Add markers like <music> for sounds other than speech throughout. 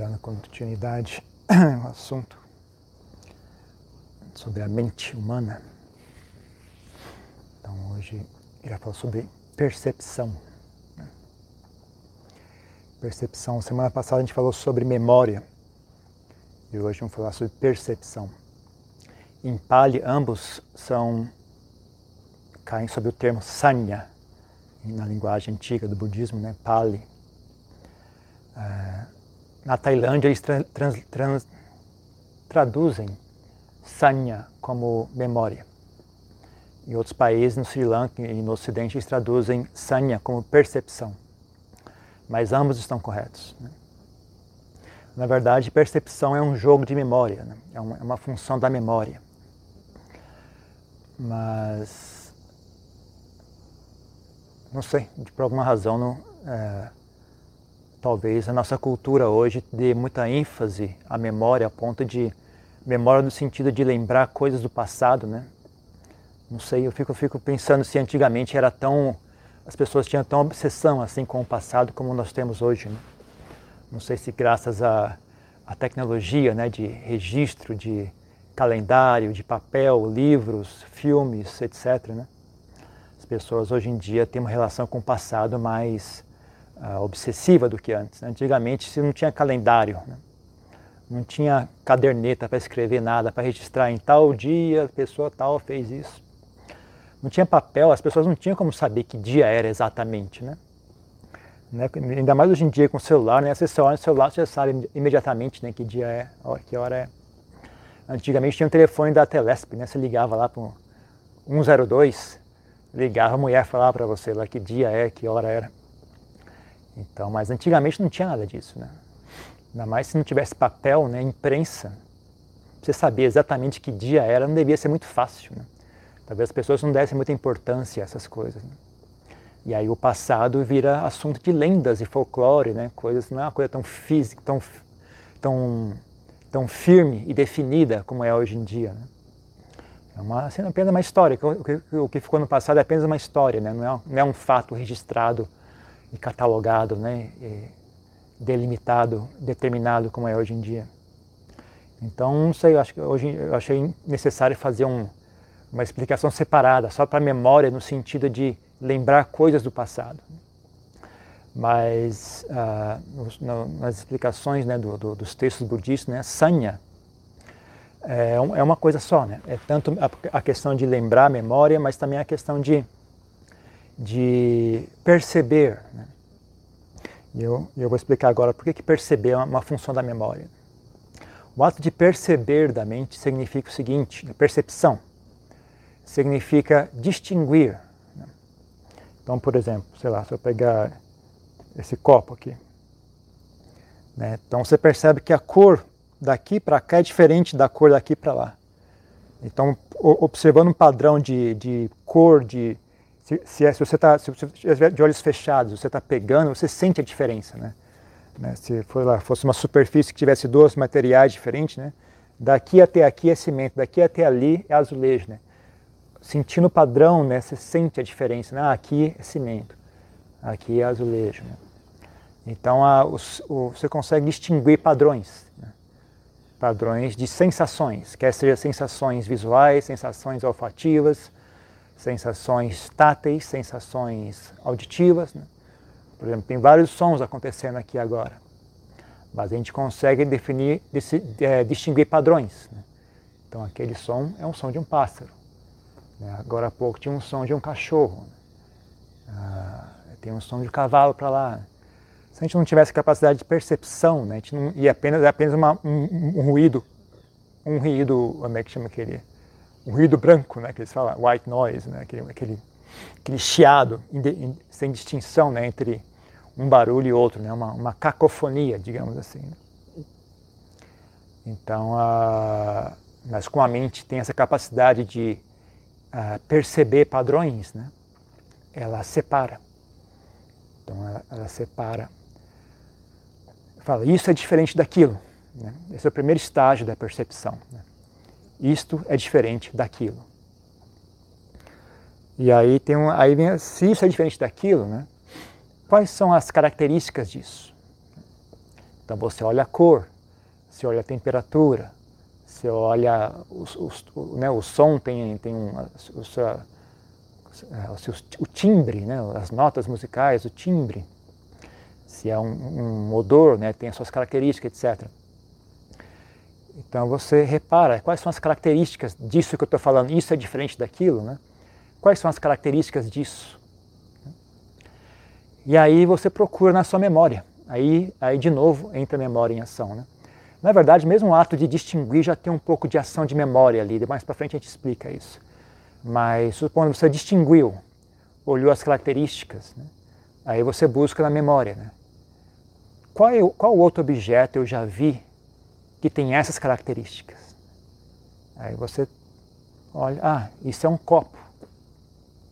dando continuidade <clears throat> ao assunto sobre a mente humana. Então hoje irá falar sobre percepção. Né? Percepção. Semana passada a gente falou sobre memória e hoje vamos falar sobre percepção. Em Pali, ambos são caem sob o termo sanya, na linguagem antiga do budismo, né? Pali. Uh, na Tailândia, eles trans, trans, traduzem sanya como memória. Em outros países, no Sri Lanka e no Ocidente, eles traduzem sanya como percepção. Mas ambos estão corretos. Né? Na verdade, percepção é um jogo de memória, né? é, uma, é uma função da memória. Mas, não sei, por alguma razão, não, é, talvez a nossa cultura hoje dê muita ênfase à memória, a ponto de memória no sentido de lembrar coisas do passado, né? Não sei, eu fico, fico pensando se antigamente era tão as pessoas tinham tão obsessão assim com o passado como nós temos hoje. Né? Não sei se graças à, à tecnologia, né, de registro, de calendário, de papel, livros, filmes, etc. Né? As pessoas hoje em dia têm uma relação com o passado mais uh, obsessiva do que antes. Né? Antigamente se não tinha calendário, né? não tinha caderneta para escrever nada, para registrar em tal dia a pessoa tal fez isso. Não tinha papel, as pessoas não tinham como saber que dia era exatamente, né? né? Ainda mais hoje em dia com o celular, né? Você olha no celular, você sabe imediatamente né, que dia é, que hora é. Antigamente tinha um telefone da Telesp, né? Você ligava lá para 102, ligava, a mulher falava para você lá que dia é, que hora era. Então, mas antigamente não tinha nada disso, né? Ainda mais se não tivesse papel, né, imprensa, você saber exatamente que dia era, não devia ser muito fácil, né? Talvez as pessoas não dessem muita importância a essas coisas. Né? E aí o passado vira assunto de lendas e folclore, né? Coisas não é uma coisa tão física, tão tão tão firme e definida como é hoje em dia. Né? É uma, assim, apenas uma história. O que, o que ficou no passado é apenas uma história, né? não, é, não é um fato registrado e catalogado, né, e delimitado, determinado como é hoje em dia. Então, não sei, eu acho que hoje eu achei necessário fazer um, uma explicação separada, só para a memória, no sentido de lembrar coisas do passado. Mas uh, nas explicações né, do, do, dos textos budistas, né, sanya é, é, uma coisa só, né? É tanto a questão de lembrar a memória, mas também a questão de de perceber. Né? E eu, eu vou explicar agora por que, que perceber é uma função da memória. O ato de perceber da mente significa o seguinte: percepção significa distinguir. Né? Então, por exemplo, sei lá, se eu pegar esse copo aqui, né? então você percebe que a cor daqui para cá é diferente da cor daqui para lá. Então, observando um padrão de, de cor, de, se, se, é, se você está de olhos fechados, você está pegando, você sente a diferença, né? né? Se for lá, fosse uma superfície que tivesse dois materiais diferentes, né? Daqui até aqui é cimento, daqui até ali é azulejo, né? Sentindo o padrão, né? Você sente a diferença, né? Ah, aqui é cimento, aqui é azulejo, né? Então a, o, o, você consegue distinguir padrões, né? padrões de sensações, quer seja sensações visuais, sensações olfativas, sensações táteis, sensações auditivas. Né? Por exemplo, tem vários sons acontecendo aqui agora, mas a gente consegue definir, é, distinguir padrões. Né? Então, aquele som é um som de um pássaro. Né? Agora há pouco tinha um som de um cachorro. Né? Ah, tem um som de cavalo para lá. Né? Se a gente não tivesse capacidade de percepção, né? a gente não, e apenas, é apenas uma, um, um, ruído, um ruído, como é que chama aquele? O ruído branco, né, que eles falam, white noise, né, aquele, aquele, aquele chiado sem distinção né, entre um barulho e outro, né, uma, uma cacofonia, digamos assim. Né. Então, mas com a mente tem essa capacidade de perceber padrões, né, ela separa. Então, ela, ela separa. Fala, isso é diferente daquilo. Né? Esse é o primeiro estágio da percepção. Né? Isto é diferente daquilo. E aí tem um, aí vem, se isso é diferente daquilo, né? Quais são as características disso? Então você olha a cor, você olha a temperatura, você olha o, né, o som tem, tem um, é, o, seu, o timbre, né, as notas musicais, o timbre. Se é um, um odor, né, tem as suas características, etc. Então você repara quais são as características disso que eu estou falando. Isso é diferente daquilo, né? Quais são as características disso? E aí você procura na sua memória. Aí, aí de novo entra a memória em ação, né? Na verdade, mesmo o ato de distinguir já tem um pouco de ação de memória ali. Mais para frente a gente explica isso. Mas supondo que você distinguiu, olhou as características, né? aí você busca na memória, né? Qual, qual outro objeto eu já vi que tem essas características. Aí você olha, ah, isso é um copo.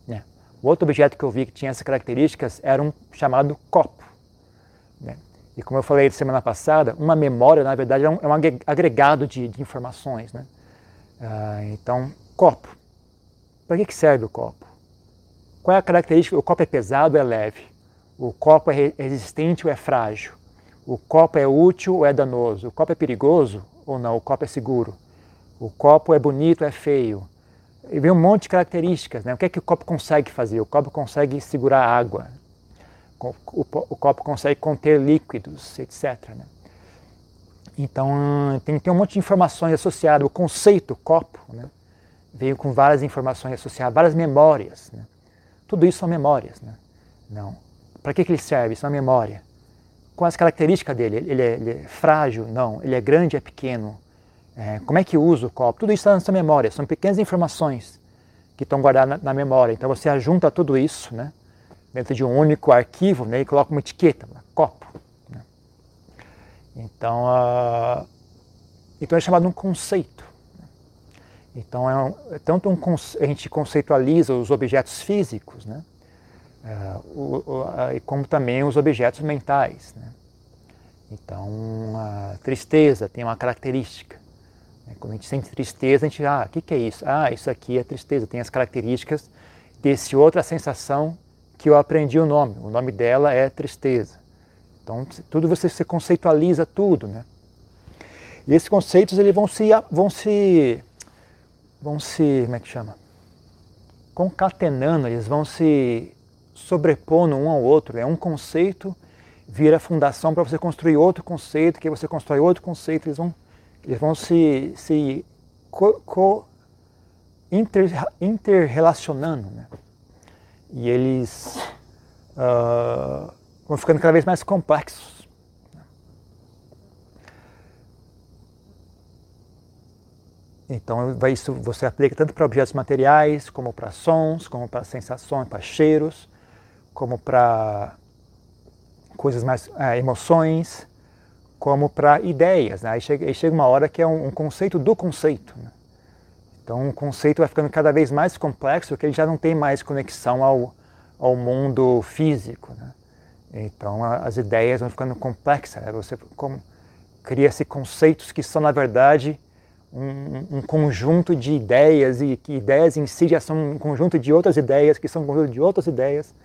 Né? O outro objeto que eu vi que tinha essas características era um chamado copo. Né? E como eu falei semana passada, uma memória, na verdade, é um, é um agregado de, de informações. Né? Ah, então, copo. Para que serve o copo? Qual é a característica? O copo é pesado ou é leve? O copo é resistente ou é frágil? O copo é útil ou é danoso? O copo é perigoso ou não? O copo é seguro? O copo é bonito ou é feio? E vem um monte de características. Né? O que é que o copo consegue fazer? O copo consegue segurar água. O, copo consegue conter líquidos, etc. Né? Então, tem, tem um monte de informações associadas. O conceito copo né? veio com várias informações associadas, várias memórias. Né? Tudo isso são memórias. Né? Não. Para que, que ele serve? Isso é uma memória com as características dele. Ele é, ele é, frágil? Não. Ele é grande? É pequeno? É, como é que usa o copo? Tudo isso está na sua memória. São pequenas informações que estão guardadas na, na, memória. Então você ajunta tudo isso né, dentro de um único arquivo né, e coloca uma etiqueta, copo. Né. Então, uh, então é chamado um conceito. Então, é um, é tanto um, a gente conceitualiza os objetos físicos, né? O, uh, como também os objetos mentais. Né? Então, a tristeza tem uma característica. Né? Quando a gente sente tristeza, a gente, ah, o que, que é isso? Ah, isso aqui é tristeza, tem as características desse outra sensação que eu aprendi o nome. O nome dela é tristeza. Então, tudo você, você conceitualiza tudo, né? E esses conceitos eles vão se, vão se, vão se, como é que chama? Concatenando, eles vão se sobrepondo um ao outro. É um conceito vira fundação para você construir outro conceito, que você constrói outro conceito, eles vão, eles vão se, se co, co inter, interrelacionando. Né? E eles uh, vão ficando cada vez mais complexos. Então, isso você aplica tanto para objetos materiais, como para sons, como para sensações, para cheiros, como para coisas mais, é, emoções, como para ideias. Né? Aí, chega, aí, chega, uma hora que é um, um conceito do conceito. Né? Então o conceito vai ficando cada vez mais complexo, porque ele já não tem mais conexão ao, ao mundo físico. Né? Então a, as ideias vão ficando complexas. Né? Você cria-se conceitos que são, na verdade, um, um, conjunto de ideias, e que ideias em si já são um conjunto de outras ideias, que são um conjunto de outras ideias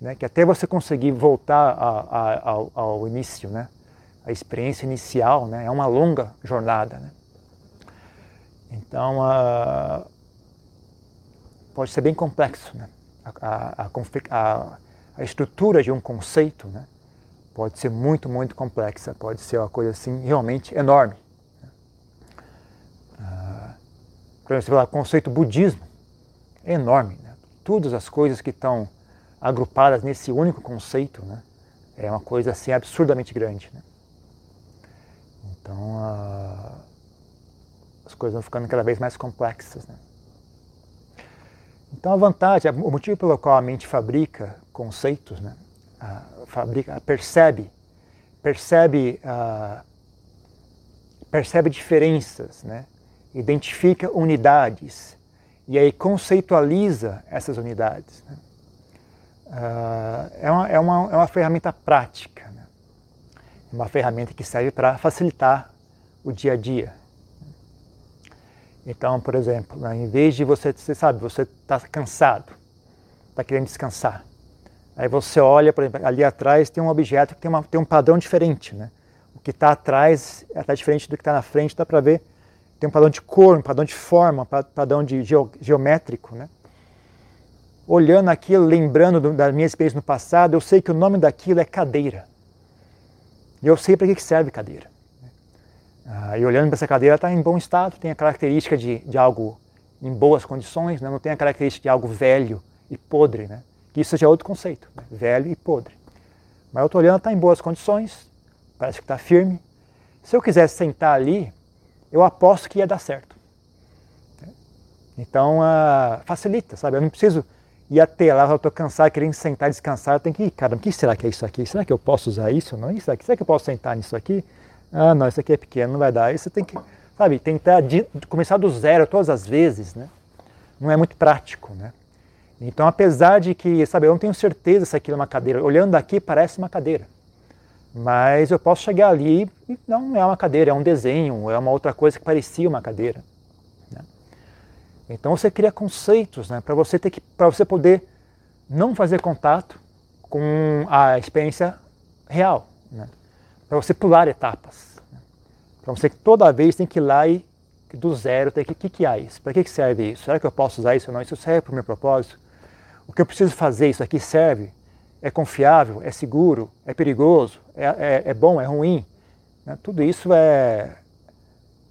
né, que até você conseguir voltar a, a, ao, ao, início, né, a experiência inicial, né, é uma longa jornada. Né. Então, pode ser bem complexo. Né. A, a, a, estrutura de um conceito né, pode ser muito, muito complexa, pode ser uma coisa assim realmente enorme. Né. Ah, por exemplo, o conceito budismo é enorme. Né. Todas as coisas que estão agrupadas nesse único conceito, né? é uma coisa assim absurdamente grande. Né? Então a... as coisas vão ficando cada vez mais complexas. Né? Então a vantagem, o motivo pelo qual a mente fabrica conceitos, né? A, fabrica, percebe, percebe, a, percebe diferenças, né? identifica unidades e aí conceitualiza essas unidades. Né? Uh, é, uma, é, uma, é uma ferramenta prática, né? É uma ferramenta que serve para facilitar o dia a dia. Então, por exemplo, né, em vez de você, você sabe, você está cansado, está querendo descansar. Aí você olha, por exemplo, ali atrás tem um objeto que tem, uma, tem um padrão diferente, né? o que está atrás está diferente do que está na frente, dá para ver. Tem um padrão de cor, um padrão de forma, um padrão de geométrico. Né? Olhando aquilo, lembrando do, da minha experiência no passado, eu sei que o nome daquilo é cadeira. E eu sei para que serve cadeira. Ah, e olhando para essa cadeira, está em bom estado, tem a característica de, de algo em boas condições, né? não tem a característica de algo velho e podre, né? que isso já é outro conceito, né? velho e podre. Mas eu estou olhando, está em boas condições, parece que está firme. Se eu quisesse sentar ali, eu aposto que ia dar certo. Então, uh, facilita, sabe? Eu não preciso ir até lá, eu estou cansado, querendo sentar e descansar, eu tenho que ir, cara, o que será que é isso aqui? Será que eu posso usar isso não? Isso aqui? Será que eu posso sentar nisso aqui? Ah, não, isso aqui é pequeno, não vai dar. Aí você tem que, sabe, tentar de, começar do zero todas as vezes, né? Não é muito prático, né? Então, apesar de que, sabe, eu não tenho certeza se aquilo é uma cadeira. Olhando daqui, parece uma cadeira. Mas eu posso chegar ali e não é uma cadeira, é um desenho, é uma outra coisa que parecia uma cadeira. Então você cria conceitos né, para você ter que, para você poder não fazer contato com a experiência real, né? para você pular etapas, né? para você toda vez tem que ir lá e do zero tem que que que é isso? Para que, que serve isso? Será que eu posso usar isso ou não? Isso serve para o meu propósito? O que eu preciso fazer? Isso aqui serve? é confiável, é seguro, é perigoso, é, é, é bom, é ruim. Né? Tudo isso é.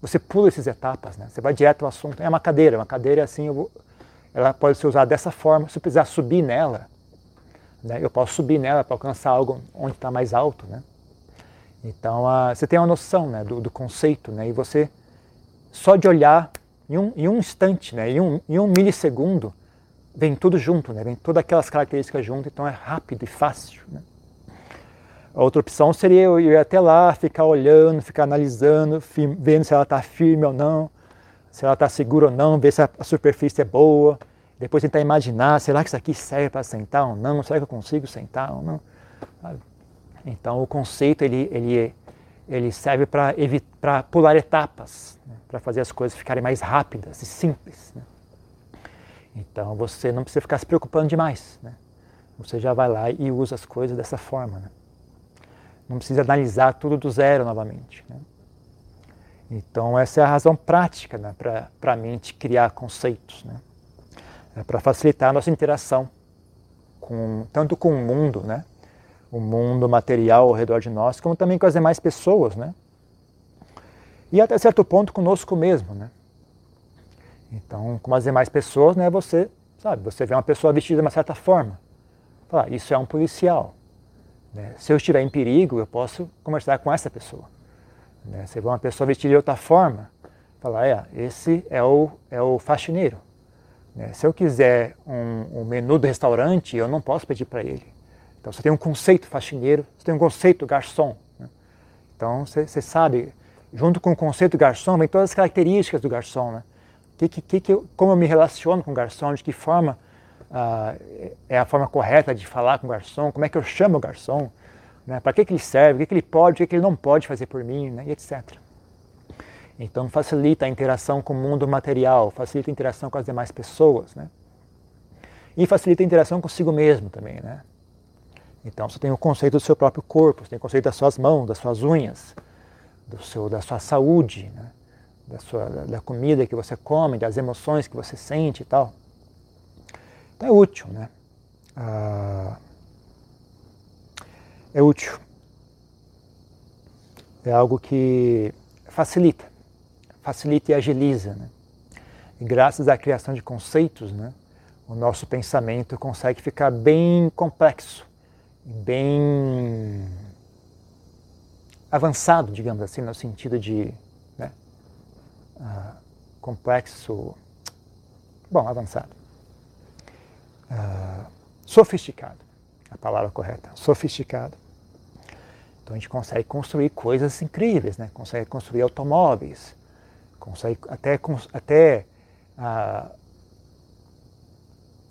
Você pula essas etapas, né? você vai direto ao assunto. É uma cadeira, uma cadeira assim, vou... ela pode ser usada dessa forma. Se eu precisar subir nela, né? eu posso subir nela para alcançar algo onde está mais alto. Né? Então uh, você tem uma noção né, do, do, conceito, né? e você, só de olhar em um, em um instante, né, em, um, em um milissegundo, vem tudo junto, né? vem todas aquelas características junto, então é rápido e fácil. Né? A outra opção seria eu ir até lá, ficar olhando, ficar analisando, vendo se ela está firme ou não, se ela está segura ou não, ver se a superfície é boa, depois tentar imaginar, será que isso aqui serve para sentar ou não, será que eu consigo sentar ou não. Então o conceito ele, ele, ele serve para pular etapas, né? para fazer as coisas ficarem mais rápidas e simples. Né? Então você não precisa ficar se preocupando demais. Né? Você já vai lá e usa as coisas dessa forma. Não precisa analisar tudo do zero novamente. Né? Então essa é a razão prática né, para a mente criar conceitos. Né? É para facilitar a nossa interação com, tanto com o mundo, né? o mundo material ao redor de nós, como também com as demais pessoas. Né? E até certo ponto conosco mesmo. Né? Então, como as demais pessoas, né, você, sabe, você vê uma pessoa vestida de uma certa forma. Fala, isso é um policial. Né? Se eu estiver em perigo, eu posso conversar com essa pessoa. Né? Vê uma pessoa vestida de outra forma, fala, é, esse é o, é o faxineiro. Né? Se eu quiser um, um menu do restaurante, eu não posso pedir para ele. Então você tem um conceito faxineiro, você tem um conceito garçom. Né? Então você, você sabe, junto com o conceito garçom, vem todas as características do garçom. Né? que, que, que como eu me relaciono com o garçom, de que forma uh, é a forma correta de falar com o garçom, como é que eu chamo o garçom, né, para que, que ele serve, o que, que ele pode, o que, que ele não pode fazer por mim, né, e etc. Então facilita a interação com o mundo material, facilita a interação com as demais pessoas, né? E facilita a interação consigo mesmo também, né? Então você tem o conceito do seu próprio corpo, você tem o conceito das suas mãos, das suas unhas, do seu, da sua saúde, né? da, sua, da comida que você come, das emoções que você sente e tal. É útil, né? Ah, é útil. É algo que facilita, facilita e agiliza, né? E graças à criação de conceitos, né, o nosso pensamento consegue ficar bem complexo, bem avançado, digamos assim, no sentido de uh, complexo, bom, avançado, uh, sofisticado, a palavra correta, sofisticado. Então a gente consegue construir coisas incríveis, né? consegue construir automóveis, consegue até, até uh,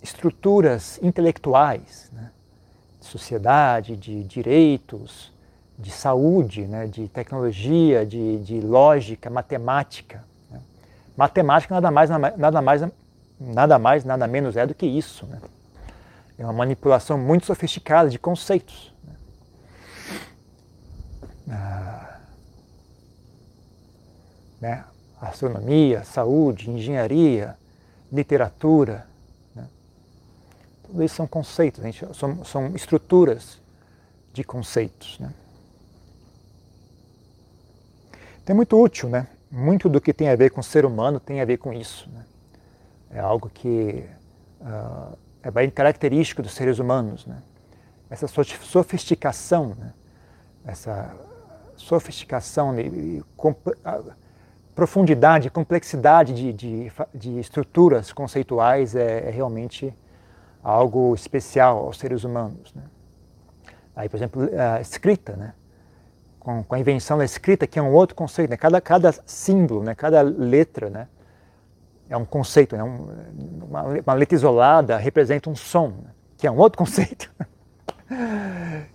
estruturas intelectuais, né? de sociedade, de direitos, de saúde, né? de tecnologia, de, de lógica, matemática. Matemática nada mais, nada mais, nada mais, nada menos é do que isso. Né? É uma manipulação muito sofisticada de conceitos. Né? Ah, né? astronomia, saúde, engenharia, literatura. Né? Tudo isso são conceitos, gente, são, são estruturas de conceitos. Né? Então é muito útil, né? Muito do que tem a ver com o ser humano tem a ver com isso. Né? É algo que uh, é bem característico dos seres humanos, né? Essa sofisticação, né? essa sofisticação e profundidade, complexidade de, de, de estruturas conceituais é, é, realmente algo especial aos seres humanos. Né? Aí, por exemplo, a escrita, né? com, com, a invenção da escrita, que é um outro conceito. Né? Cada, cada símbolo, né? cada letra né? É um conceito. Né? Um, uma, uma, letra isolada representa um som, né? que é um outro <laughs> conceito.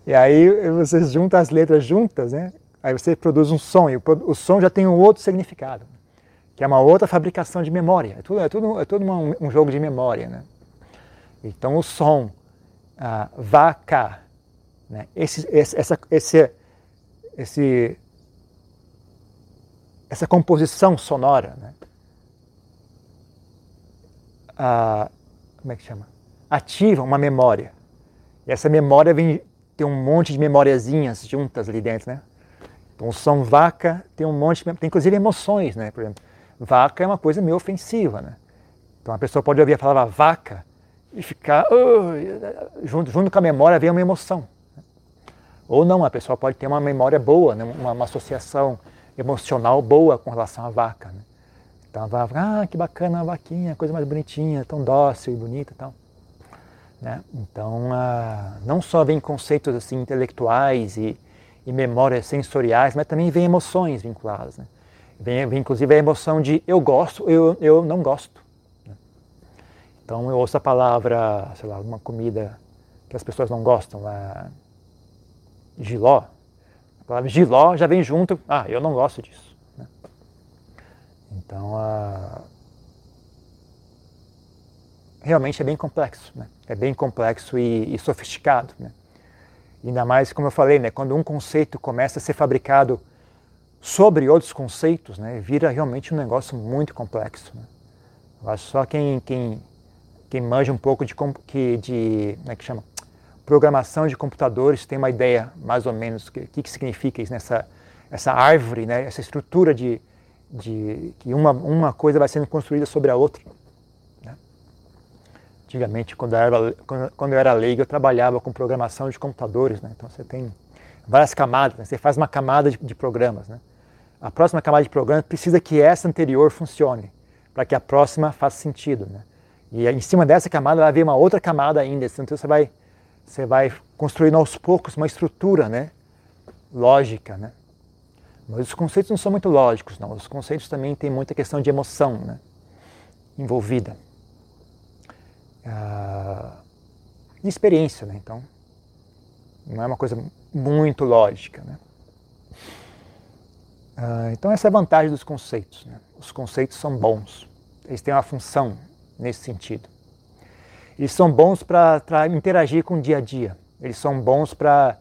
e aí você junta as letras juntas, né? aí você produz um som, e o, o som já tem um outro significado, que é uma outra fabricação de memória. É tudo, é tudo, é tudo um, um jogo de memória. Né? Então o som, ah, vaca, né? esse, esse, essa, esse, esse, essa composição sonora, né? Ah, como é que chama? Ativa uma memória. E essa memória vem, tem um monte de memoriazinhas juntas ali dentro, né? Então o som vaca tem um monte, tem inclusive emoções, né? Por exemplo, vaca é uma coisa meio ofensiva, né? Então a pessoa pode ouvir a palavra vaca e ficar uh, junto, junto com a memória vem uma emoção. Ou não, a pessoa pode ter uma memória boa, né? uma, uma, associação emocional boa com relação à vaca. Né? Então a vaca, ah, que bacana a vaquinha, coisa mais bonitinha, tão dócil e bonita e tal. Né? Então, ah, não só vem conceitos assim intelectuais e, e, memórias sensoriais, mas também vem emoções vinculadas. Né? Vem, vem, inclusive a emoção de eu gosto, eu, eu não gosto. Né? Então eu ouço a palavra, sei lá, uma comida que as pessoas não gostam, lá, giló. A palavra giló já vem junto, ah, eu não gosto disso. Né? Então, ah, realmente é bem complexo, né? é bem complexo e, e sofisticado. Né? Ainda mais, como eu falei, né, quando um conceito começa a ser fabricado sobre outros conceitos, né, vira realmente um negócio muito complexo. Né? Eu acho só quem, quem, quem manja um pouco de, de, de como é que chama? programação de computadores tem uma ideia mais ou menos o que, que significa isso, nessa essa árvore, né, essa estrutura de, de que uma, uma coisa vai sendo construída sobre a outra. Né? Antigamente, quando eu, era, quando, eu era leigo, eu trabalhava com programação de computadores, né? então você tem várias camadas, né? você faz uma camada de, de programas. Né? A próxima camada de programas precisa que essa anterior funcione, para que a próxima faça sentido. Né? E em cima dessa camada vai haver uma outra camada ainda, então você vai você vai construindo aos poucos uma estrutura, né? Lógica, né? Mas os conceitos não são muito lógicos, não. Os conceitos também têm muita questão de emoção, né? Envolvida. Ah, e experiência, né? Então, não é uma coisa muito lógica, né? Ah, então essa é a vantagem dos conceitos. Né? Os conceitos são bons. Eles têm uma função nesse sentido. Eles são bons para interagir com o dia a dia. Eles são bons para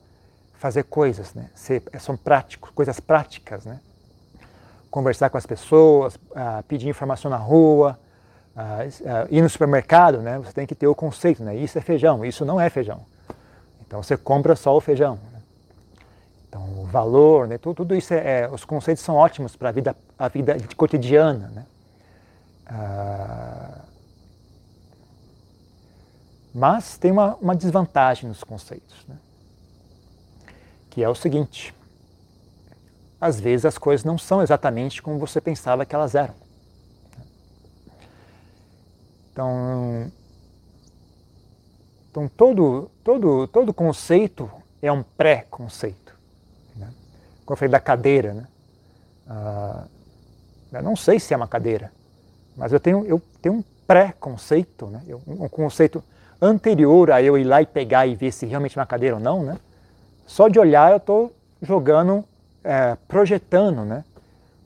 fazer coisas, né? Ser, são práticos, coisas práticas, né? Conversar com as pessoas, uh, pedir informação na rua, uh, uh, ir no supermercado, né? Você tem que ter o conceito, né? Isso é feijão, isso não é feijão. Então você compra só o feijão. Né? Então o valor, né? Tudo, tudo isso é, é, os conceitos são ótimos para a vida, a vida cotidiana, né? Mas tem uma, uma desvantagem nos conceitos, né? Que é o seguinte: às vezes as coisas não são exatamente como você pensava que elas eram. Então, então todo, todo, todo conceito é um pré-conceito. Né? Como eu falei da cadeira, né? Ah, eu não sei se é uma cadeira, mas eu tenho, eu tenho um pré-conceito, né? um conceito anterior a eu ir lá e pegar e ver se realmente é uma cadeira ou não, né? Só de olhar eu estou jogando, é, projetando, né?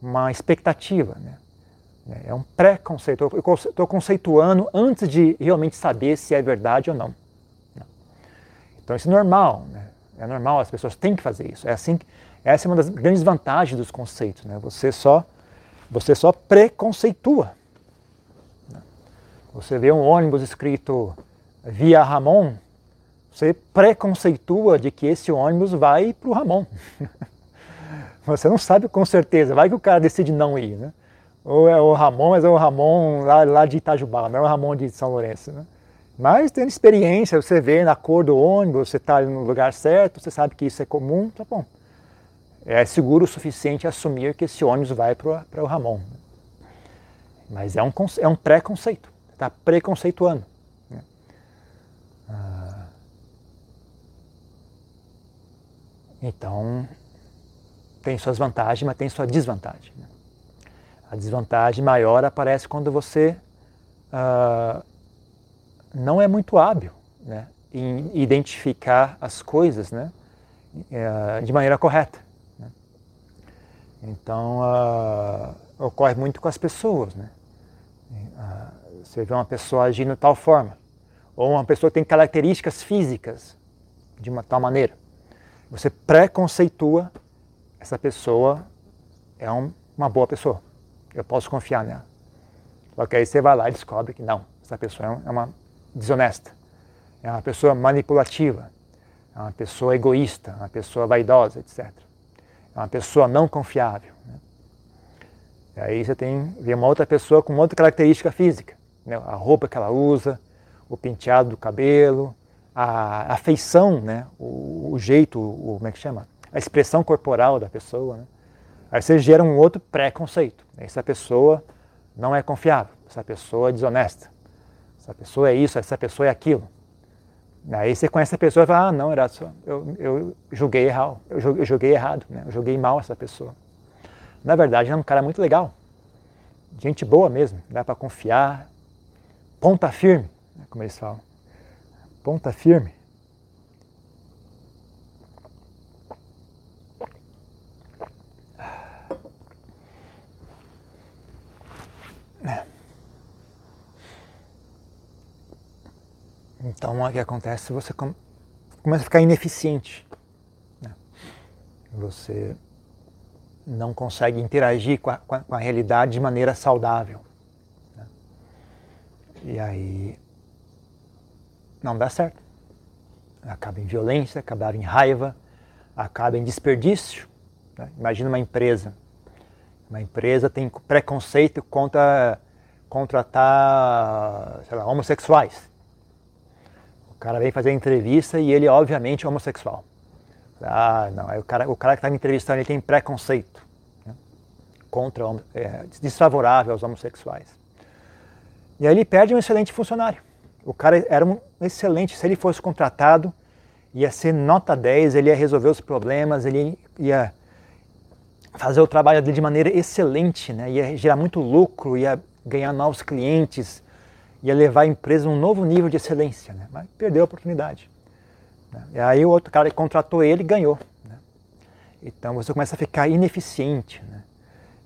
Uma expectativa, né? É um pré-conceito. Eu estou conceituando antes de realmente saber se é verdade ou não. Então isso é normal, né? É normal, as pessoas têm que fazer isso. É assim, essa é uma das grandes vantagens dos conceitos, né? Você só Você só preconceitua. Você vê um ônibus escrito via Ramon, você preconceitua de que esse ônibus vai para o Ramon. <laughs> Você não sabe com certeza, vai que o cara decide não ir, né? Ou é o Ramon, mas é o Ramon lá, lá de Itajubá, não é o Ramon de São Lourenço, né? Mas tendo experiência, você vê na cor do ônibus, você está no lugar certo, você sabe que isso é comum, tá bom. É seguro o suficiente assumir que esse ônibus vai para o Ramon. Mas é um, é um pré-conceito, está preconceituando. Né? Ah, então, tem suas vantagens, mas tem sua desvantagem. Né? A desvantagem maior aparece quando você uh, não é muito hábil né, em identificar as coisas né, uh, de maneira correta. Né? Então, uh, ocorre muito com as pessoas. Né? você vê uma pessoa agindo de tal forma, ou uma pessoa tem características físicas de uma tal maneira. Você preconceitua essa pessoa é um, uma boa pessoa. Eu posso confiar nela. Só que aí você vai lá e descobre que não, essa pessoa é uma desonesta, é uma pessoa manipulativa, é uma pessoa egoísta, uma pessoa vaidosa, etc. É uma pessoa não confiável. Né? E aí você tem vê uma outra pessoa com outra característica física, né? a roupa que ela usa, o penteado do cabelo, a, a feição, né? o, o jeito, o, como é que chama? a expressão corporal da pessoa. Né? Aí você gera um outro preconceito. Essa pessoa não é confiável, essa pessoa é desonesta, essa pessoa é isso, essa pessoa é aquilo. Aí você conhece a pessoa e fala, ah, não, era só, eu, eu julguei errado, eu julguei errado, né? eu julguei mal essa pessoa. Na verdade, é um cara muito legal, gente boa mesmo, dá para confiar, ponta firme, né, como eles falam, ponta firme. Então, o que acontece? Você começa a ficar ineficiente. Né? Você não consegue interagir com a, com a, realidade de maneira saudável. Né? E aí não dá certo. Acaba em violência, acaba em raiva, acaba em desperdício. Né? Imagina uma empresa. Uma empresa tem preconceito contra contratar sei lá, homossexuais. O cara vem fazer a entrevista e ele, obviamente, é homossexual. Ah, não, o cara, o cara que está me entrevistando ele tem preconceito né, contra, é, desfavorável aos homossexuais. E aí ele perde um excelente funcionário. O cara era um excelente, se ele fosse contratado, ia ser nota 10, ele ia resolver os problemas, ele ia fazer o trabalho dele de maneira excelente, né? ia gerar muito lucro, ia ganhar novos clientes, ia levar a empresa a um novo nível de excelência, né? mas perdeu a oportunidade. Né? E aí o outro cara que contratou ele ganhou. Né? Então você começa a ficar ineficiente, né?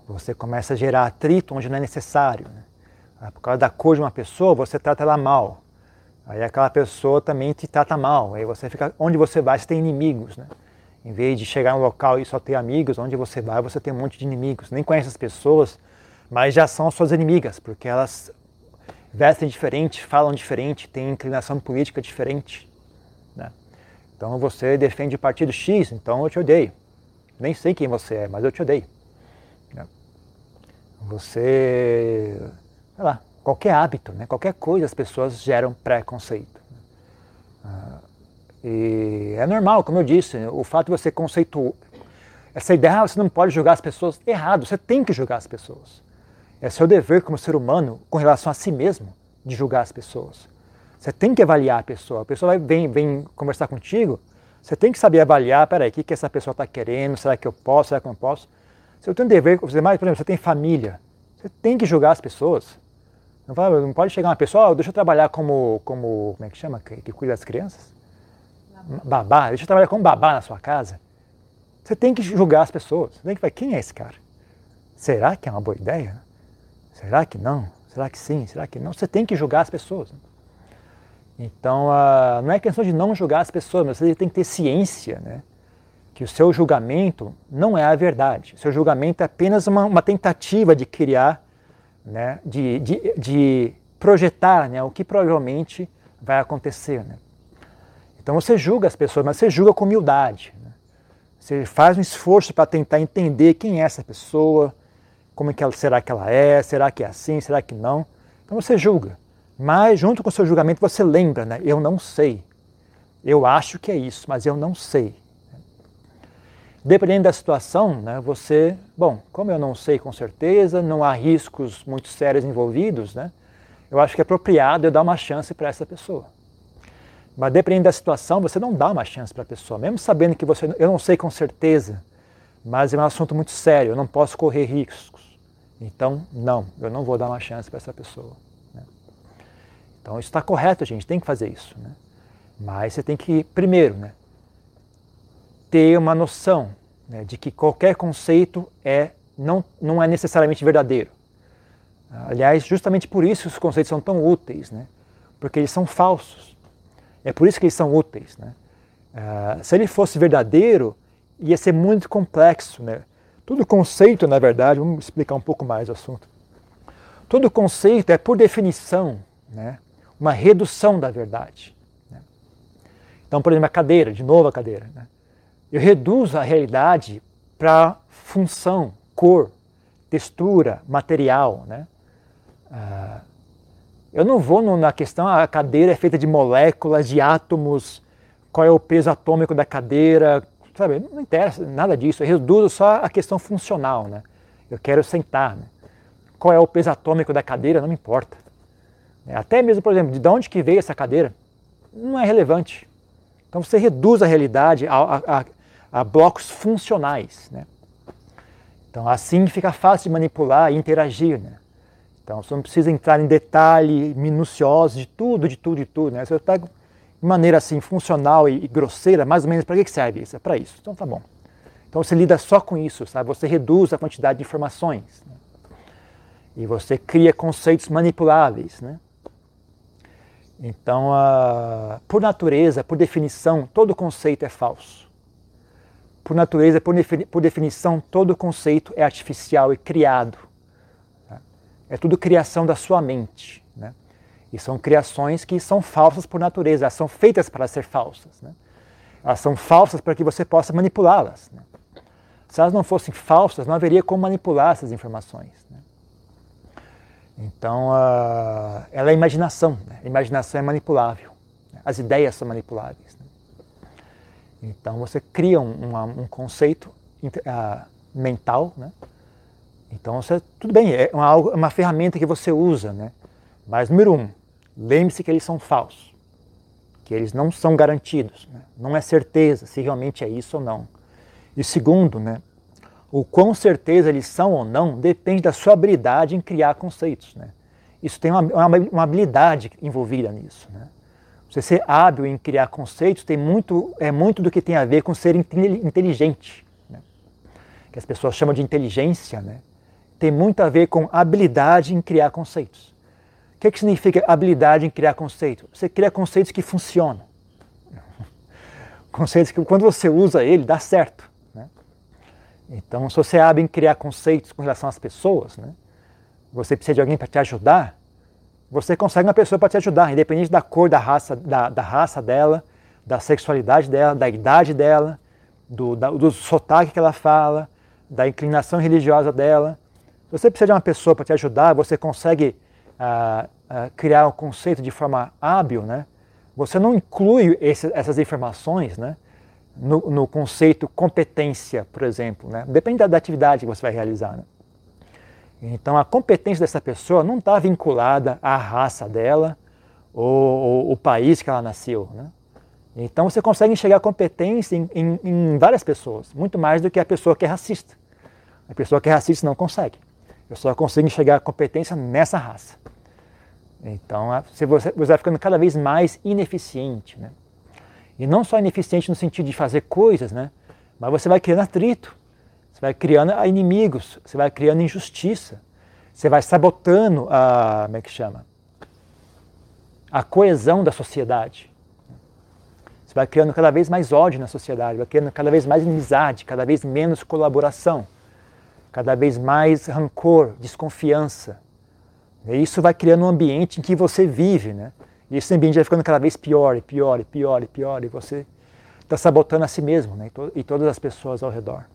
você começa a gerar atrito onde não é necessário. Né? Ah, por causa da cor de uma pessoa, você trata ela mal. Aí aquela pessoa também te trata mal. Aí você fica, onde você vai, você tem inimigos. Né? Em vez de chegar no local e só ter amigos, onde você vai, você tem um monte de inimigos. Nem conhece as pessoas, mas já são suas inimigas, porque elas vestem diferente, falam diferente, têm inclinação política diferente. Né? Então você defende o partido X, então eu te odeio. Nem sei quem você é, mas eu te odeio. Né? Você, sei lá, qualquer hábito, né? qualquer coisa as pessoas geram preconceito. Ah, e é normal, como eu disse, o fato de você conceituar essa ideia, ah, você não pode julgar as pessoas errado, você tem que julgar as pessoas. É seu dever como ser humano com relação a si mesmo de julgar as pessoas. Você tem que avaliar a pessoa. A pessoa vem, vem conversar contigo, você tem que saber avaliar, peraí, o que, que essa pessoa está querendo, será que eu posso, será que eu não posso? Se eu tenho dever demais, por exemplo, você tem família, você tem que julgar as pessoas. Não, vai, não pode chegar uma pessoa, oh, deixa eu trabalhar como, como, como é que chama, que, que cuida das crianças? Babá. babá, deixa eu trabalhar como babá na sua casa. Você tem que julgar as pessoas. Você tem que falar, quem é esse cara? Será que é uma boa ideia? Será que não? Será que sim? Será que não? Você tem que julgar as pessoas. Então, uh, não é questão de não julgar as pessoas, mas você tem que ter ciência né, que o seu julgamento não é a verdade. O seu julgamento é apenas uma, uma tentativa de criar, né, de, de, de projetar né, o que provavelmente vai acontecer. Né? Então você julga as pessoas, mas você julga com humildade. Né? Você faz um esforço para tentar entender quem é essa pessoa, como é que ela, será que ela é, será que é assim, será que não. Então você julga. Mas junto com o seu julgamento você lembra, né? Eu não sei. Eu acho que é isso, mas eu não sei. Dependendo da situação, né, você, bom, como eu não sei com certeza, não há riscos muito sérios envolvidos, né, eu acho que é apropriado eu dar uma chance para essa pessoa. Mas dependendo da situação, você não dá uma chance para a pessoa, mesmo sabendo que você, eu não sei com certeza, mas é um assunto muito sério, eu não posso correr riscos. Então, não, eu não vou dar uma chance para essa pessoa. Né? Então, isso está correto, gente tem que fazer isso. Né? Mas você tem que, primeiro, né, ter uma noção né, de que qualquer conceito é, não, não é necessariamente verdadeiro. Aliás, justamente por isso os conceitos são tão úteis, né? porque eles são falsos. É por isso que eles são úteis. Né? Uh, se ele fosse verdadeiro, ia ser muito complexo. Né? Todo conceito, na verdade, vamos explicar um pouco mais o assunto. Todo conceito é, por definição, né, uma redução da verdade. Né? Então, por exemplo, a cadeira, de novo a cadeira. Né? Eu reduzo a realidade para função, cor, textura, material. Né? Ah, eu não vou na questão, a cadeira é feita de moléculas, de átomos, qual é o peso atômico da cadeira, sabe? Não interessa nada disso, eu reduzo só a questão funcional. Né? Eu quero sentar. Né? Qual é o peso atômico da cadeira, não me importa. Até mesmo, por exemplo, de onde que veio essa cadeira, não é relevante. Então você reduz a realidade a, a blocos funcionais. Né? Então assim fica fácil de manipular e interagir. Né? Então você não precisa entrar em detalhe minucioso de tudo, de tudo, de tudo. Né? Você pega de maneira assim funcional e, e grosseira, mais ou menos para que serve isso? É para isso. Então tá bom. Então você lida só com isso, sabe? Você reduz a quantidade de informações. Né? E você cria conceitos manipuláveis, né? Então, uh, por natureza, por definição, todo conceito é falso. Por natureza, por, por definição, todo conceito é artificial e criado. Né? É tudo criação da sua mente. Né? E são criações que são falsas por natureza, elas são feitas para ser falsas. Né? Elas são falsas para que você possa manipulá-las. Né? Se elas não fossem falsas, não haveria como manipular essas informações. Né? Então, uh, ela é imaginação. Né? A imaginação é manipulável. As ideias são manipuláveis. Então, você cria um, um conceito uh, mental. Né? Então, você, tudo bem, é uma, uma ferramenta que você usa. Né? Mas, número um, lembre-se que eles são falsos. Que eles não são garantidos. Né? Não é certeza se realmente é isso ou não. E segundo, né, o quão certeza eles são ou não depende da sua habilidade em criar conceitos. Né? Isso tem uma, uma, uma habilidade envolvida nisso. Né? Você ser hábil em criar conceitos tem muito, é muito do que tem a ver com ser inteligente. Né? Que as pessoas chamam de inteligência. Né? Tem muito a ver com habilidade em criar conceitos. O que, que significa habilidade em criar conceitos? Você cria conceitos que funcionam. <laughs> Conceitos que quando você usa ele, dá certo. Então, se você abre em criar conceitos com relação às pessoas, né? você precisa de alguém para te ajudar, você consegue uma pessoa para te ajudar, independente da cor, da raça, da, da, raça dela, da sexualidade dela, da idade dela, do, da, do sotaque que ela fala, da inclinação religiosa dela. Se você precisa de uma pessoa para te ajudar, você consegue ah, ah, criar um conceito de forma hábil, né? Você não inclui esse, essas informações, né? no, no conceito competência, por exemplo. Né? Depende da, da, atividade que você vai realizar. Né? Então, a competência dessa pessoa não está vinculada à raça dela ou, o país que ela nasceu. Né? Então, você consegue enxergar competência em, em, em, várias pessoas, muito mais do que a pessoa que é racista. A pessoa que é racista não consegue. Eu só consigo enxergar competência nessa raça. Então, você, você vai ficando cada vez mais ineficiente. Né? E não só ineficiente no sentido de fazer coisas, né? Mas você vai criando atrito, você vai criando inimigos, você vai criando injustiça, você vai sabotando a, como é que chama? A coesão da sociedade. Você vai criando cada vez mais ódio na sociedade, vai criando cada vez mais inimizade, cada vez menos colaboração, cada vez mais rancor, desconfiança. E isso vai criando um ambiente em que você vive, né? E esse ambiente vai ficando cada vez pior e pior e pior e pior, e você está sabotando a si mesmo né? e, todas as pessoas ao redor.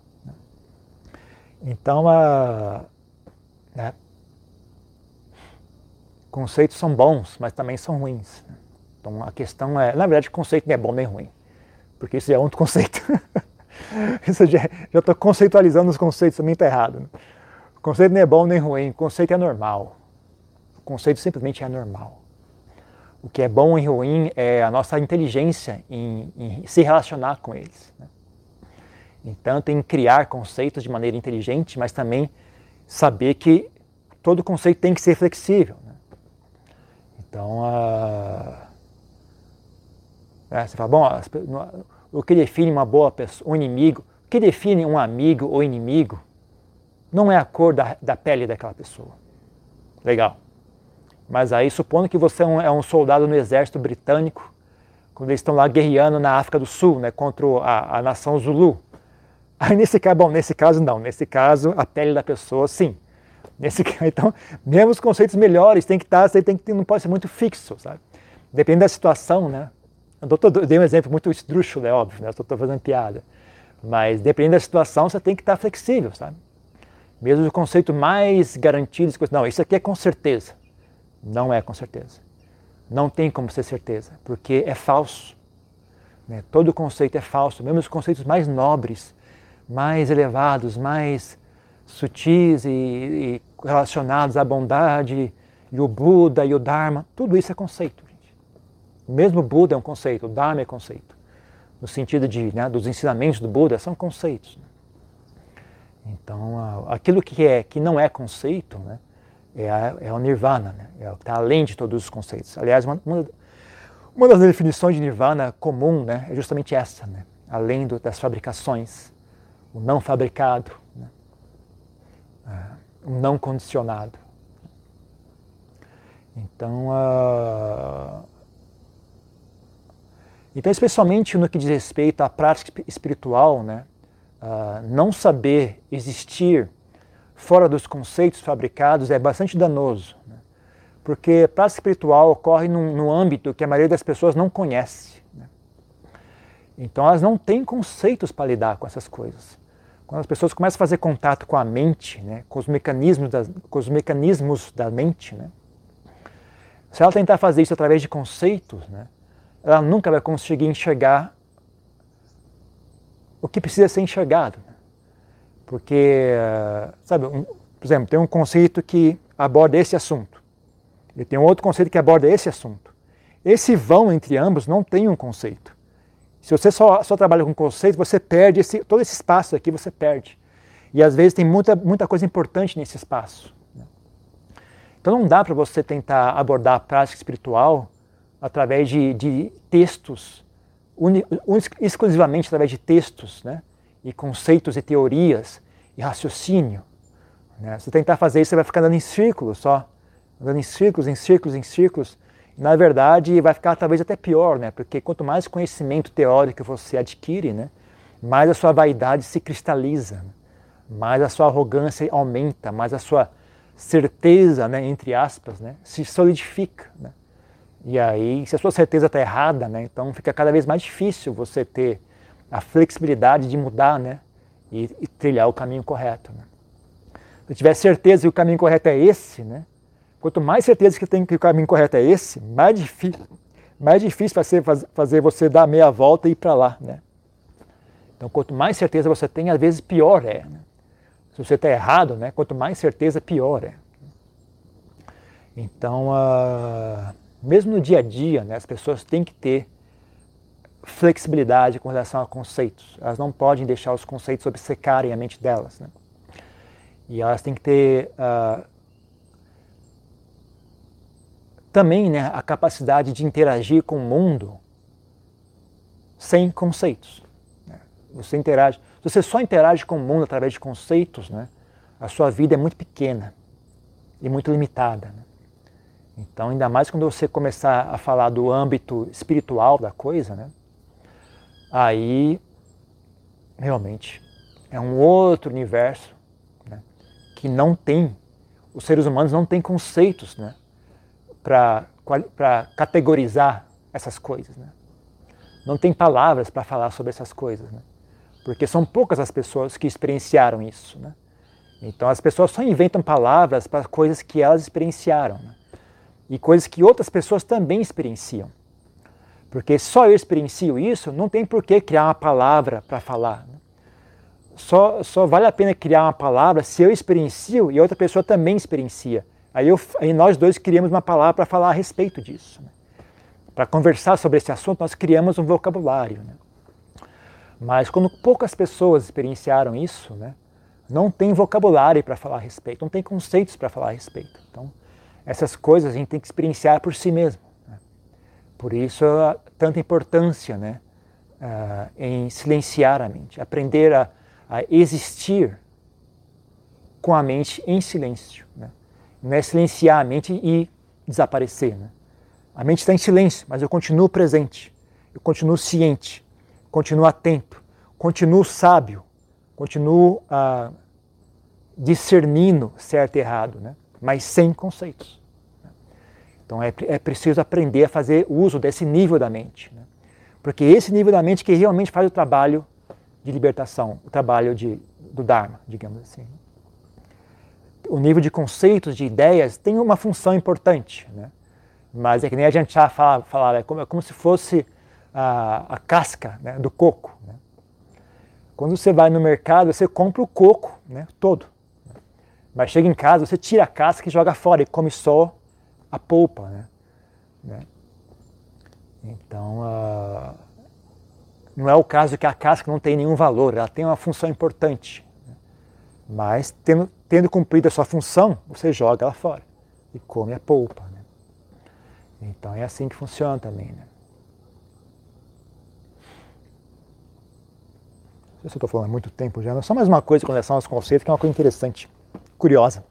Né? Então, a, né? conceitos são bons, mas também são ruins. Né? Então, a questão é, na verdade, conceito não é bom nem ruim, porque isso é outro <laughs> conceito. isso já estou conceitualizando os conceitos, também está errado. Né? O conceito não é bom nem ruim, o conceito é normal. O conceito simplesmente é normal. O que é bom e ruim é a nossa inteligência em, em se relacionar com eles. Né? Tem que criar conceitos de maneira inteligente, mas também saber que todo conceito tem que ser flexível. Né? Então, é, você fala, bom, o que define uma boa pessoa, um inimigo, o que define um amigo ou inimigo não é a cor da, da pele daquela pessoa. Legal. Mas aí, supondo que você é um, é um, soldado no exército britânico, quando eles estão lá guerreando na África do Sul, né, contra a, a nação Zulu. Aí nesse caso, bom, nesse caso não, nesse caso a pele da pessoa sim. Nesse <laughs> então, mesmo os conceitos melhores tem que estar, você tem que não pode ser muito fixo, sabe? Depende da situação, né? Eu, tô, eu dei um exemplo muito esdrúxulo, é óbvio, né? Estou fazendo piada. Mas dependendo da situação, você tem que estar flexível, sabe? Mesmo o conceito mais garantido, não, isso aqui é com certeza. Não é com certeza. Não tem como ser certeza, porque é falso. Né? Todo conceito é falso, mesmo os conceitos mais nobres, mais elevados, mais sutis e, e relacionados à bondade, e o Buda e o Dharma, tudo isso é conceito. Gente. Mesmo o Buda é um conceito, o Dharma é conceito. No sentido de, né, dos ensinamentos do Buda, são conceitos. Então, aquilo que, é, que não é conceito, né, é, a, é o nirvana, né? é o que está além de todos os conceitos. Aliás, uma, uma, das definições de nirvana comum né, é justamente essa, né? além do, das fabricações, o não fabricado, né? uh, o não condicionado. Então, uh, então, especialmente no que diz respeito à prática espiritual, né, uh, não saber existir fora dos conceitos fabricados é bastante danoso, né? porque prática espiritual ocorre num, num, âmbito que a maioria das pessoas não conhece. Né? Então elas não têm conceitos para lidar com essas coisas. Quando as pessoas começam a fazer contato com a mente, né? com, os mecanismos da, com os mecanismos da mente, né? se ela tentar fazer isso através de conceitos, né? ela nunca vai conseguir enxergar o que precisa ser enxergado. Né? Porque, sabe, um, por exemplo, tem um conceito que aborda esse assunto. E tem um outro conceito que aborda esse assunto. Esse vão entre ambos não tem um conceito. Se você só, só trabalha com conceito, você perde esse, todo esse espaço aqui, você perde. E às vezes tem muita, muita coisa importante nesse espaço. Então não dá para você tentar abordar a prática espiritual através de, de textos, uni, exclusivamente através de textos, né? e conceitos e teorias e raciocínio. Né? Se tentar fazer isso, você vai ficar andando em círculos só, andando em círculos, em círculos, em círculos. Na verdade, vai ficar talvez até pior, né? porque quanto mais conhecimento teórico você adquire, né? mais a sua vaidade se cristaliza, né? mais a sua arrogância aumenta, mais a sua certeza, né, entre aspas, né, se solidifica. Né? E aí, se a sua certeza está errada, né, então fica cada vez mais difícil você ter a flexibilidade de mudar né? e, e trilhar o caminho correto. Né? Se eu tiver certeza que o caminho correto é esse, né? Quanto mais certeza que tem que o caminho correto é esse, mais difícil, mais difícil vai ser fazer você dar meia volta e ir para lá. Né? Então, quanto mais certeza você tem, às vezes pior é. Né? Se você está errado, né? quanto mais certeza, pior é. Então, uh, mesmo no dia a dia, né, as pessoas têm que ter flexibilidade com relação a conceitos. Elas não podem deixar os conceitos obcecarem a mente delas. Né? E elas têm que ter uh, também né, a capacidade de interagir com o mundo sem conceitos. Né? Você interage, se você só interage com o mundo através de conceitos, né, a sua vida é muito pequena e muito limitada. Né? Então, ainda mais quando você começar a falar do âmbito espiritual da coisa, né? aí realmente é um outro universo né, que não tem, os seres humanos não têm conceitos né, para categorizar essas coisas. Né? Não tem palavras para falar sobre essas coisas, né? porque são poucas as pessoas que experienciaram isso. Né? Então as pessoas só inventam palavras para coisas que elas experienciaram né? e coisas que outras pessoas também experienciam. Porque só eu experiencio isso, não tem por que criar uma palavra para falar. Né? Só, só vale a pena criar uma palavra se eu experiencio e outra pessoa também experiencia. Aí, eu, aí nós dois criamos uma palavra para falar a respeito disso. Né? Para conversar sobre esse assunto, nós criamos um vocabulário. Né? Mas quando poucas pessoas experienciaram isso, né, não tem vocabulário para falar a respeito, não tem conceitos para falar a respeito. Então, essas coisas a gente tem que experienciar por si mesmo. Né? Por isso, tanta importância né, uh, em silenciar a mente, aprender a, a, existir com a mente em silêncio. Né? Não é silenciar a mente e desaparecer. Né? A mente está em silêncio, mas eu continuo presente, eu continuo ciente, continuo atento, continuo sábio, continuo uh, discernindo certo e errado, né? mas sem conceitos. Então é, é preciso aprender a fazer uso desse nível da mente. Né? Porque esse nível da mente que realmente faz o trabalho de libertação, o trabalho de, do Dharma, digamos assim. O nível de conceitos, de ideias, tem uma função importante. Né? Mas é que nem a gente já fala, fala é, como, é como se fosse a, a casca né, do coco. Né? Quando você vai no mercado, você compra o coco né, todo. Mas chega em casa, você tira a casca e joga fora e come só a polpa. Né? né? Então, uh, não é o caso que a casca não tem nenhum valor, ela tem uma função importante. Mas, tendo, tendo cumprido a sua função, você joga ela fora e come a polpa. Né? Então, é assim que funciona também. Né? Não sei se eu estou falando há muito tempo já, mas só mais uma coisa com relação aos conceitos, que é uma coisa interessante curiosa.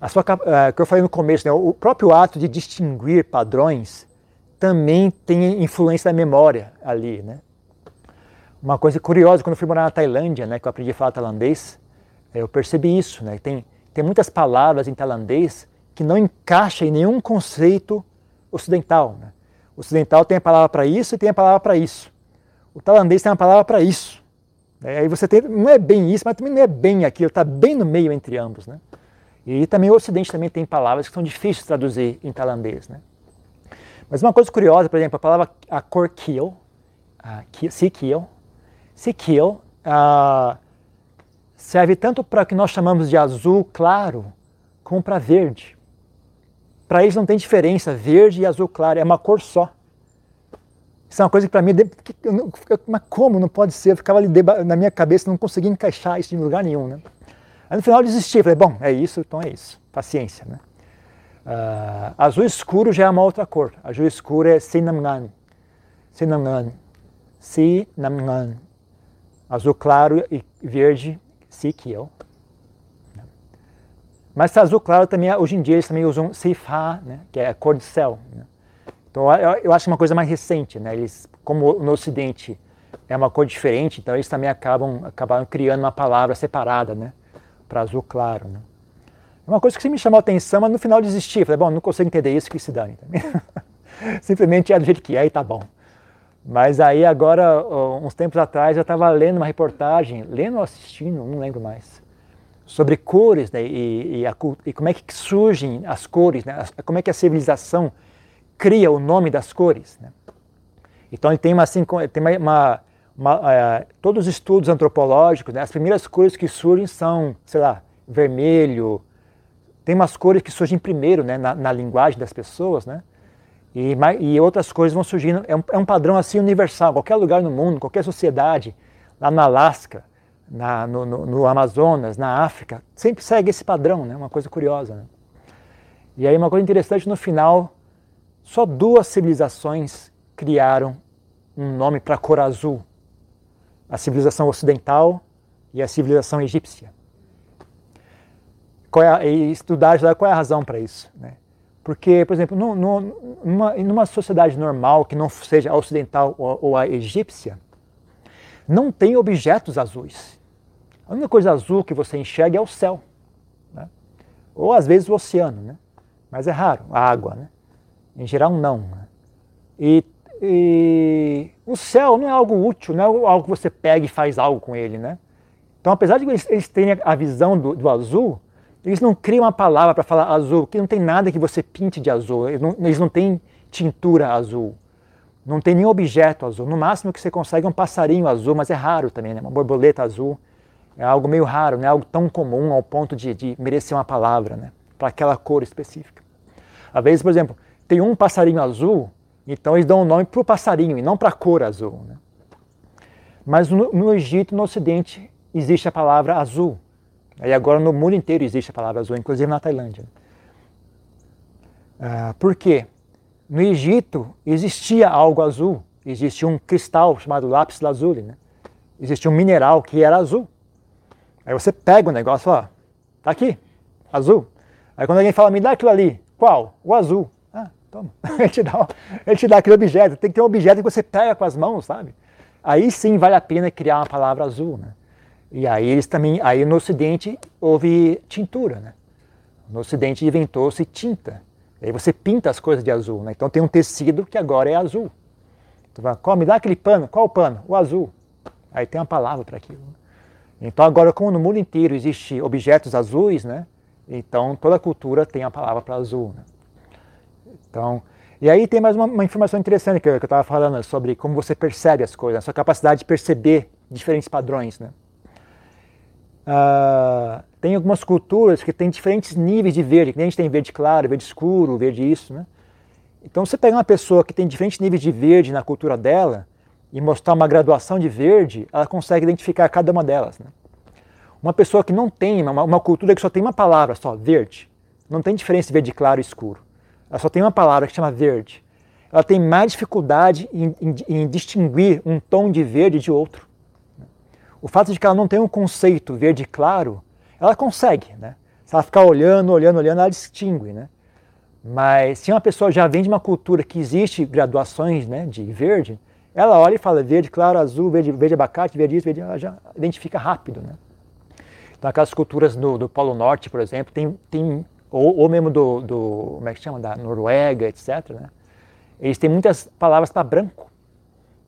A sua, uh, que eu falei no começo, né, o próprio ato de distinguir padrões também tem influência da memória ali, né? Uma coisa curiosa, quando eu fui morar na Tailândia, né, que eu aprendi a falar tailandês, eu percebi isso, né? Tem, tem muitas palavras em tailandês que não encaixam em nenhum conceito ocidental. Né? O ocidental tem a palavra para isso e tem a palavra para isso. O tailandês tem uma palavra para isso. É, aí você tem, não é bem isso, mas também não é bem aquilo, está bem no meio entre ambos. Né? E também o Ocidente também tem palavras que são difíceis de traduzir em tailandês. Né? Mas uma coisa curiosa, por exemplo, a palavra a cor kiel, a sikiel, sikiel serve tanto para o que nós chamamos de azul claro, como para verde. Para eles não tem diferença, verde e azul claro, é uma cor só. Isso é uma coisa que para mim, mas como não pode ser? Eu ficava ali na minha cabeça, não conseguia encaixar isso em lugar nenhum. Né? Aí no final eu desisti, falei, bom, é isso, então é isso, paciência. Né? Uh, azul escuro já é uma outra cor, azul escuro é Sinamngan, Sinamngan, Sinamngan. Azul claro e verde, Sikiel. Mas azul claro também, hoje em dia eles também usam Sifa, né? que é a cor do céu. Né? Então eu, eu acho uma coisa mais recente, né? Eles, como no Ocidente é uma cor diferente, então eles também acabam acabaram criando uma palavra separada, né? Para azul claro, né? É uma coisa que me chamou a atenção, mas no final desisti. Falei, bom, não consigo entender isso, que se dane. <laughs> Simplesmente é do jeito que é e tá bom. Mas aí agora, uns tempos atrás, eu estava lendo uma reportagem, lendo ou assistindo, não lembro mais, sobre cores né, e, e, a, e, como é que surgem as cores, né, como é que a civilização cria o nome das cores. Né? Então ele tem uma, assim, tem uma, uma, uma é, todos os estudos antropológicos, né, as primeiras cores que surgem são, sei lá, vermelho. Tem umas cores que surgem primeiro, né, na, na linguagem das pessoas, né? E, e, outras cores vão surgindo. É um, é um, padrão assim universal. Qualquer lugar no mundo, qualquer sociedade, lá na Alasca, na, no, no, no, Amazonas, na África, sempre segue esse padrão, né? Uma coisa curiosa. Né? E aí uma coisa interessante no final só duas civilizações criaram um nome para a cor azul: a civilização ocidental e a civilização egípcia. Qual é a, e qual é a razão para isso. Né? Porque, por exemplo, no, no, numa, numa sociedade normal, que não seja a ocidental ou, ou a egípcia, não tem objetos azuis. A única coisa azul que você enxerga é o céu. Né? Ou às vezes o oceano, né? mas é raro, a água. Né? Em geral, não. Né? E, e, o céu não é algo útil, não é algo que você pega e faz algo com ele. Né? Então, apesar de eles, eles terem a visão do, do azul, eles não criam uma palavra para falar azul, porque não tem nada que você pinte de azul. Eles não, eles não têm tintura azul. Não tem nenhum objeto azul. No máximo que você consegue é um passarinho azul, mas é raro também, né? Uma borboleta azul. É algo meio raro, não é algo tão comum ao ponto de, de merecer uma palavra, né? Para aquela cor específica. Às vezes, por exemplo, tem um passarinho azul, então eles dão o um nome para o passarinho e não para a cor azul. Né? Mas no, no Egito, no Ocidente, existe a palavra azul. E agora no mundo inteiro existe a palavra azul, inclusive na Tailândia. Ah, por quê? No Egito existia algo azul, existia um cristal chamado lápis lazuli, né? existia um mineral que era azul. Aí você pega o negócio, ó, tá aqui, azul. Aí quando alguém fala, me dá aquilo ali, qual? O azul. Ah, toma. <laughs> ele, te dá, ele te dá aquele objeto. Tem que ter um objeto que você pega com as mãos, sabe? Aí sim vale a pena criar uma palavra azul, né? E aí eles também, aí no Ocidente houve tintura, né? No Ocidente inventou-se tinta. Aí você pinta as coisas de azul, né? Então tem um tecido que agora é azul. Tu vai, come, dá aquele pano. Qual o pano? O azul. Aí tem uma palavra para aquilo. Então agora, como no mundo inteiro existe objetos azuis, né? Então toda cultura tem a palavra para azul. Né? Então, e aí tem mais uma, uma informação interessante que eu estava falando sobre como você percebe as coisas, a sua capacidade de perceber diferentes padrões, né? Uh, tem algumas culturas que têm diferentes níveis de verde, que a gente tem verde claro, verde escuro, verde isso, né? Então, você pega uma pessoa que tem diferentes níveis de verde na cultura dela e mostrar uma graduação de verde, ela consegue identificar cada uma delas, né? Uma pessoa que não tem, uma, uma cultura que só tem uma palavra só, verde, não tem diferença de verde claro e escuro. Ela só tem uma palavra que chama verde. Ela tem mais dificuldade em, em, em distinguir um tom de verde de outro o fato de que ela não tem um conceito verde claro, ela consegue, né? Se ela ficar olhando, olhando, olhando, ela distingue, né? Mas se uma pessoa já vem de uma cultura que existe graduações né, de verde, ela olha e fala verde claro, azul, verde, verde abacate, verde isso, verde, ela já identifica rápido, né? Então aquelas culturas do, do Polo Norte, por exemplo, tem, tem ou, ou mesmo do, do, como é que chama, da Noruega, etc., né? Eles têm muitas palavras para branco.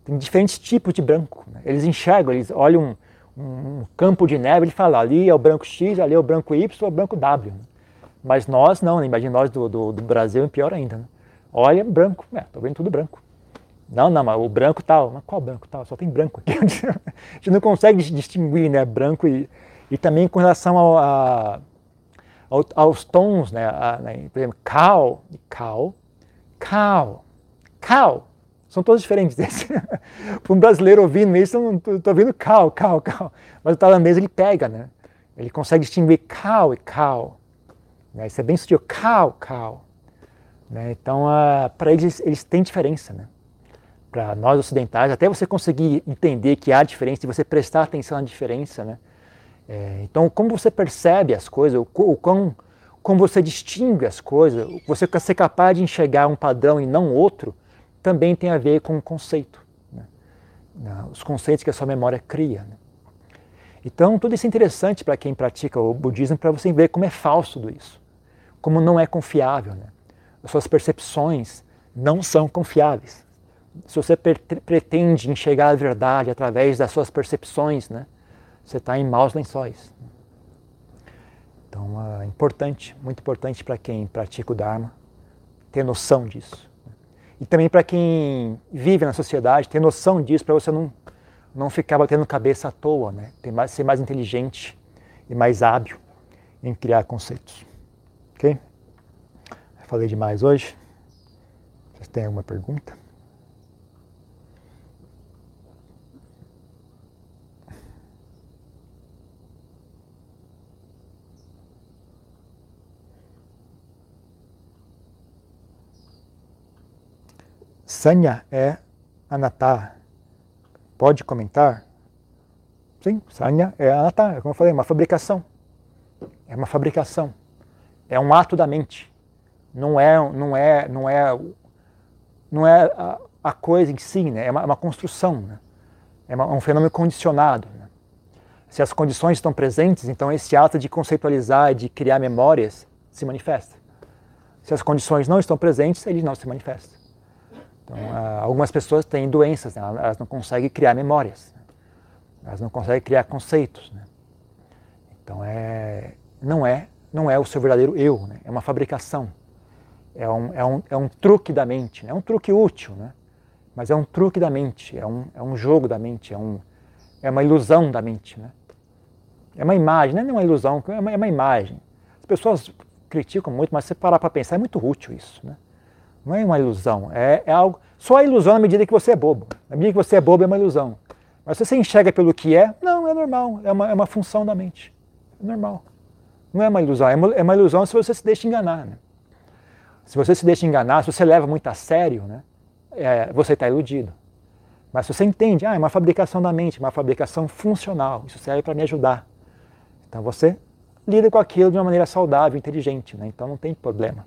Tem diferentes tipos de branco. Né? Eles enxergam, eles olham um, um, campo de neve, ele fala, ali é o branco X, ali é o branco Y, é o branco W. Né? Mas nós não, né? imagina nós do, do, do, Brasil, pior ainda. Né? Olha, branco, é, tô vendo tudo branco. Não, não, mas o branco tal, mas qual branco tal? Só tem branco aqui. <laughs> a gente não consegue distinguir, né, branco e, e também com relação ao, a, ao, aos tons, né, a, né, por exemplo, cal, cal, cal, cal, são todos diferentes <laughs> Para um brasileiro ouvindo isso, eu estou ouvindo cal, cal, cal. Mas o tailandês ele pega, né? Ele consegue distinguir cal e cal. Né? Isso é bem sutil, cal, cal. Né? Então, uh, para eles, eles têm diferença, né? Para nós ocidentais, até você conseguir entender que há diferença e você prestar atenção na diferença, né? É, então, como você percebe as coisas, o, o como você distingue as coisas, você ser capaz de enxergar um padrão e não outro, também tem a ver com o conceito. Né? Os conceitos que a sua memória cria. Né? Então, tudo isso é interessante para quem pratica o budismo, para você ver como é falso tudo isso. Como não é confiável. Né? As suas percepções não são confiáveis. Se você pretende enxergar a verdade através das suas percepções, né, você está em maus lençóis. Então, é importante, muito importante para quem pratica o Dharma ter noção disso. E também para quem vive na sociedade, ter noção disso, para você não, não ficar batendo cabeça à toa, né? Tem mais, ser mais inteligente e mais hábil em criar conceitos. Ok? Falei demais hoje. Vocês têm alguma pergunta? Sanya é anatta. Pode comentar? Sim, Sanya é anatta, como eu falei, é uma fabricação. É uma fabricação. É um ato da mente. Não é, não é, não é, não é a, a coisa em si, né? é, uma, é uma construção, né? é, uma, é um fenômeno condicionado. Né? Se as condições estão presentes, então esse ato de conceitualizar, de criar memórias, se manifesta. Se as condições não estão presentes, ele não se manifesta. Então, algumas pessoas têm doenças, né? elas não conseguem criar memórias, né? elas não conseguem criar conceitos. Né? Então, é, não é não é o seu verdadeiro eu, né? é uma fabricação. É um, é, um, é um truque da mente, né? é um truque útil, né? mas é um truque da mente, é um, é um jogo da mente, é, um, é uma ilusão da mente. É uma imagem, não é uma ilusão, é uma, é uma imagem. As pessoas criticam muito, mas se parar para pensar, é muito útil isso. Né? Não é uma ilusão, é, é algo. Só a ilusão na medida que você é bobo. Na medida que você é bobo é uma ilusão. Mas se você enxerga pelo que é, não, é normal, é uma, é uma função da mente. É normal. Não é uma ilusão, é uma, é uma ilusão se você se deixa enganar. Né? Se você se deixa enganar, se você leva muito a sério, né, é, você está iludido. Mas se você entende, ah, é uma fabricação da mente, uma fabricação funcional, isso serve para me ajudar. Então você lida com aquilo de uma maneira saudável, inteligente, né? então não tem problema.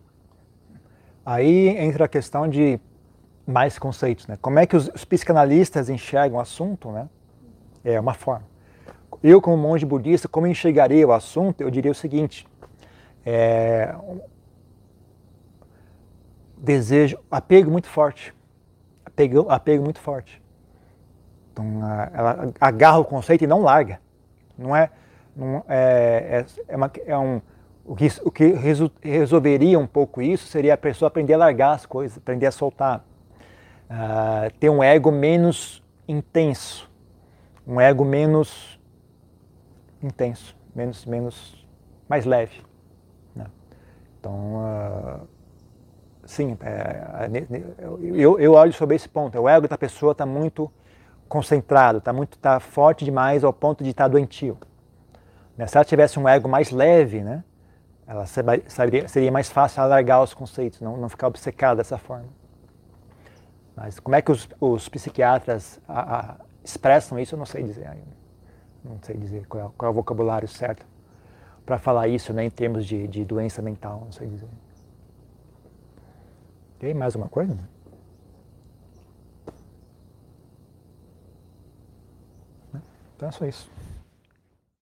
aí entra a questão de mais conceitos, né? Como é que os, os psicanalistas enxergam o assunto, né? É uma forma. Eu, como monge budista, como enxergaria o assunto? Eu diria o seguinte: é, desejo, apego muito forte, apego, apego muito forte. Então, ela agarra o conceito e não larga. Não é, não é, é, é, uma, é um o que, o que resolveria um pouco isso seria a pessoa aprender a largar as coisas, aprender a soltar. Uh, ter um ego menos intenso, um ego menos intenso, menos, menos mais leve. Né? Então, uh, sim, é, eu, eu olho sobre esse ponto. O ego da pessoa está muito concentrado, está muito tá forte demais ao ponto de estar tá doentio. Né? Se ela tivesse um ego mais leve, né? Ela seria, seria mais fácil alargar os conceitos, não, não ficar obcecada dessa forma. Mas como é que os, os psiquiatras a, a, expressam isso, eu não sei dizer ainda. Não sei dizer qual é, qual é o vocabulário certo para falar isso né, em termos de, de doença mental, não sei dizer. Tem mais uma coisa? Então é só isso.